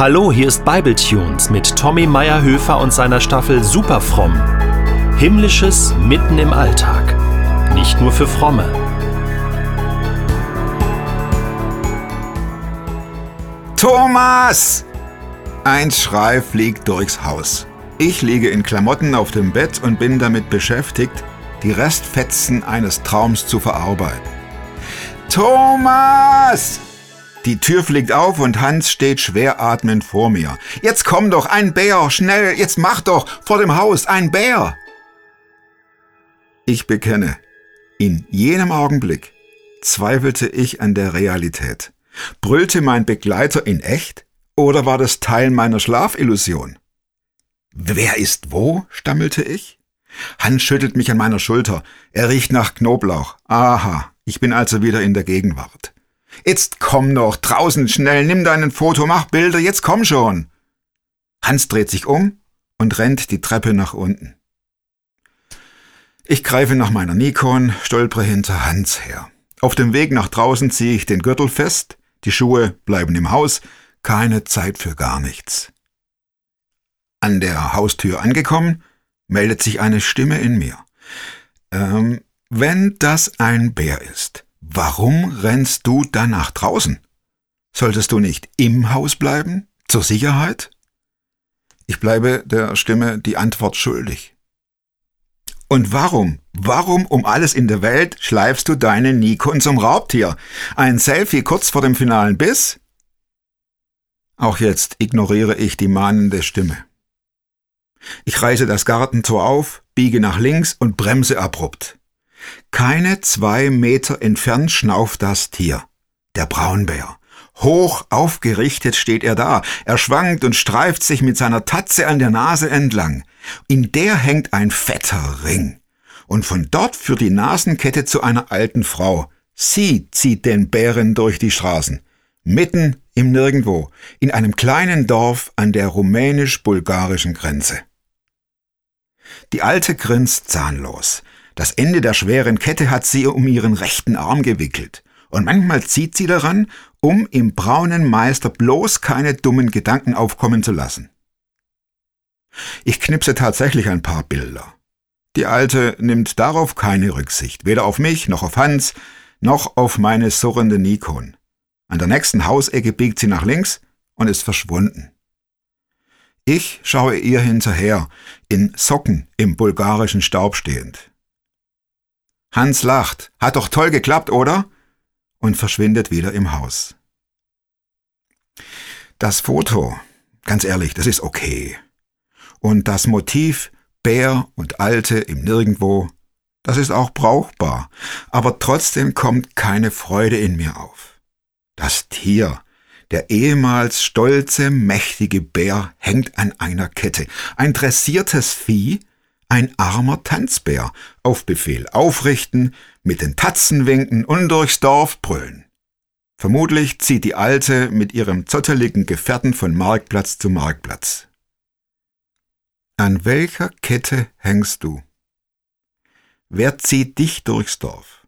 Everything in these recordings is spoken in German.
Hallo, hier ist Bibletunes mit Tommy Meyerhöfer und seiner Staffel Superfromm. Himmlisches mitten im Alltag. Nicht nur für Fromme. Thomas! Ein Schrei fliegt durchs Haus. Ich liege in Klamotten auf dem Bett und bin damit beschäftigt, die Restfetzen eines Traums zu verarbeiten. Thomas! Die Tür fliegt auf und Hans steht schwer atmend vor mir. Jetzt komm doch, ein Bär, schnell, jetzt mach doch, vor dem Haus, ein Bär! Ich bekenne, in jenem Augenblick zweifelte ich an der Realität. Brüllte mein Begleiter in echt oder war das Teil meiner Schlafillusion? Wer ist wo? stammelte ich. Hans schüttelt mich an meiner Schulter. Er riecht nach Knoblauch. Aha, ich bin also wieder in der Gegenwart. Jetzt komm noch, draußen schnell, nimm deinen Foto, mach Bilder, jetzt komm schon. Hans dreht sich um und rennt die Treppe nach unten. Ich greife nach meiner Nikon, stolpere hinter Hans her. Auf dem Weg nach draußen ziehe ich den Gürtel fest, die Schuhe bleiben im Haus, keine Zeit für gar nichts. An der Haustür angekommen, meldet sich eine Stimme in mir. Ähm, wenn das ein Bär ist, Warum rennst du dann nach draußen? Solltest du nicht im Haus bleiben? Zur Sicherheit? Ich bleibe der Stimme die Antwort schuldig. Und warum, warum um alles in der Welt schleifst du deine Nikon zum Raubtier? Ein Selfie kurz vor dem finalen Biss? Auch jetzt ignoriere ich die mahnende Stimme. Ich reiße das Gartentor auf, biege nach links und bremse abrupt. Keine zwei Meter entfernt schnauft das Tier, der Braunbär. Hoch aufgerichtet steht er da. Er schwankt und streift sich mit seiner Tatze an der Nase entlang. In der hängt ein fetter Ring. Und von dort führt die Nasenkette zu einer alten Frau. Sie zieht den Bären durch die Straßen. Mitten im Nirgendwo, in einem kleinen Dorf an der rumänisch-bulgarischen Grenze. Die Alte grinst zahnlos. Das Ende der schweren Kette hat sie um ihren rechten Arm gewickelt. Und manchmal zieht sie daran, um im braunen Meister bloß keine dummen Gedanken aufkommen zu lassen. Ich knipse tatsächlich ein paar Bilder. Die Alte nimmt darauf keine Rücksicht, weder auf mich noch auf Hans, noch auf meine surrende Nikon. An der nächsten Hausecke biegt sie nach links und ist verschwunden. Ich schaue ihr hinterher, in Socken im bulgarischen Staub stehend. Hans lacht. Hat doch toll geklappt, oder? Und verschwindet wieder im Haus. Das Foto, ganz ehrlich, das ist okay. Und das Motiv Bär und Alte im Nirgendwo, das ist auch brauchbar. Aber trotzdem kommt keine Freude in mir auf. Das Tier, der ehemals stolze, mächtige Bär hängt an einer Kette. Ein dressiertes Vieh, ein armer Tanzbär, auf Befehl aufrichten, mit den Tatzen winken und durchs Dorf brüllen. Vermutlich zieht die Alte mit ihrem zotteligen Gefährten von Marktplatz zu Marktplatz. An welcher Kette hängst du? Wer zieht dich durchs Dorf?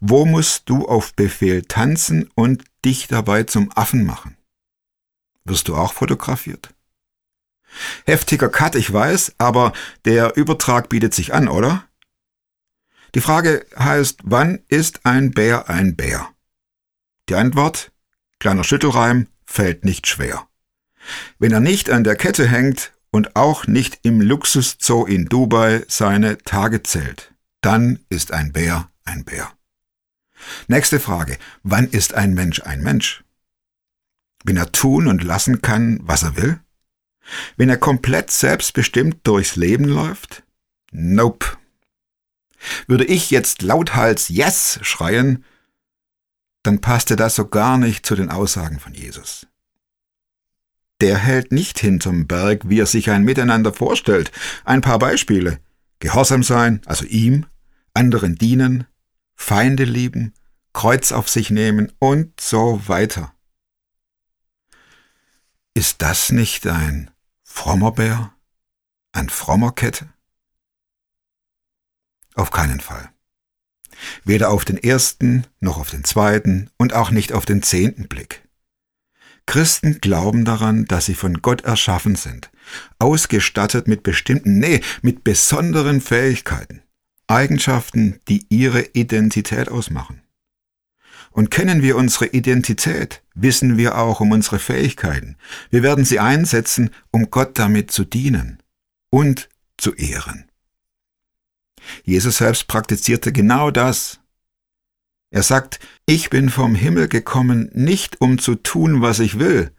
Wo musst du auf Befehl tanzen und dich dabei zum Affen machen? Wirst du auch fotografiert? Heftiger Cut, ich weiß, aber der Übertrag bietet sich an, oder? Die Frage heißt, wann ist ein Bär ein Bär? Die Antwort, kleiner Schüttelreim, fällt nicht schwer. Wenn er nicht an der Kette hängt und auch nicht im Luxuszoo in Dubai seine Tage zählt, dann ist ein Bär ein Bär. Nächste Frage, wann ist ein Mensch ein Mensch? Wenn er tun und lassen kann, was er will? Wenn er komplett selbstbestimmt durchs Leben läuft? Nope. Würde ich jetzt lauthals Yes schreien, dann passte das so gar nicht zu den Aussagen von Jesus. Der hält nicht hinterm Berg, wie er sich ein Miteinander vorstellt. Ein paar Beispiele. Gehorsam sein, also ihm, anderen dienen, Feinde lieben, Kreuz auf sich nehmen und so weiter. Ist das nicht ein frommer Bär? Ein frommer Kette? Auf keinen Fall. Weder auf den ersten, noch auf den zweiten und auch nicht auf den zehnten Blick. Christen glauben daran, dass sie von Gott erschaffen sind, ausgestattet mit bestimmten, nee, mit besonderen Fähigkeiten, Eigenschaften, die ihre Identität ausmachen. Und kennen wir unsere Identität, wissen wir auch um unsere Fähigkeiten. Wir werden sie einsetzen, um Gott damit zu dienen und zu ehren. Jesus selbst praktizierte genau das. Er sagt, ich bin vom Himmel gekommen, nicht um zu tun, was ich will,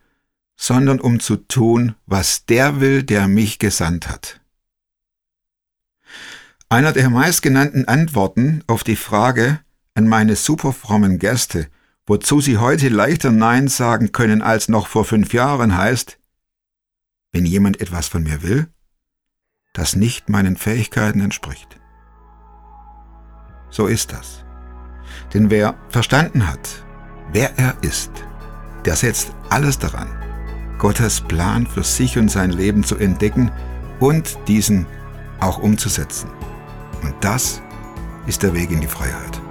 sondern um zu tun, was der will, der mich gesandt hat. Einer der meistgenannten Antworten auf die Frage an meine superfrommen Gäste, wozu sie heute leichter Nein sagen können als noch vor fünf Jahren, heißt, wenn jemand etwas von mir will, das nicht meinen Fähigkeiten entspricht. So ist das. Denn wer verstanden hat, wer er ist, der setzt alles daran, Gottes Plan für sich und sein Leben zu entdecken und diesen auch umzusetzen. Und das ist der Weg in die Freiheit.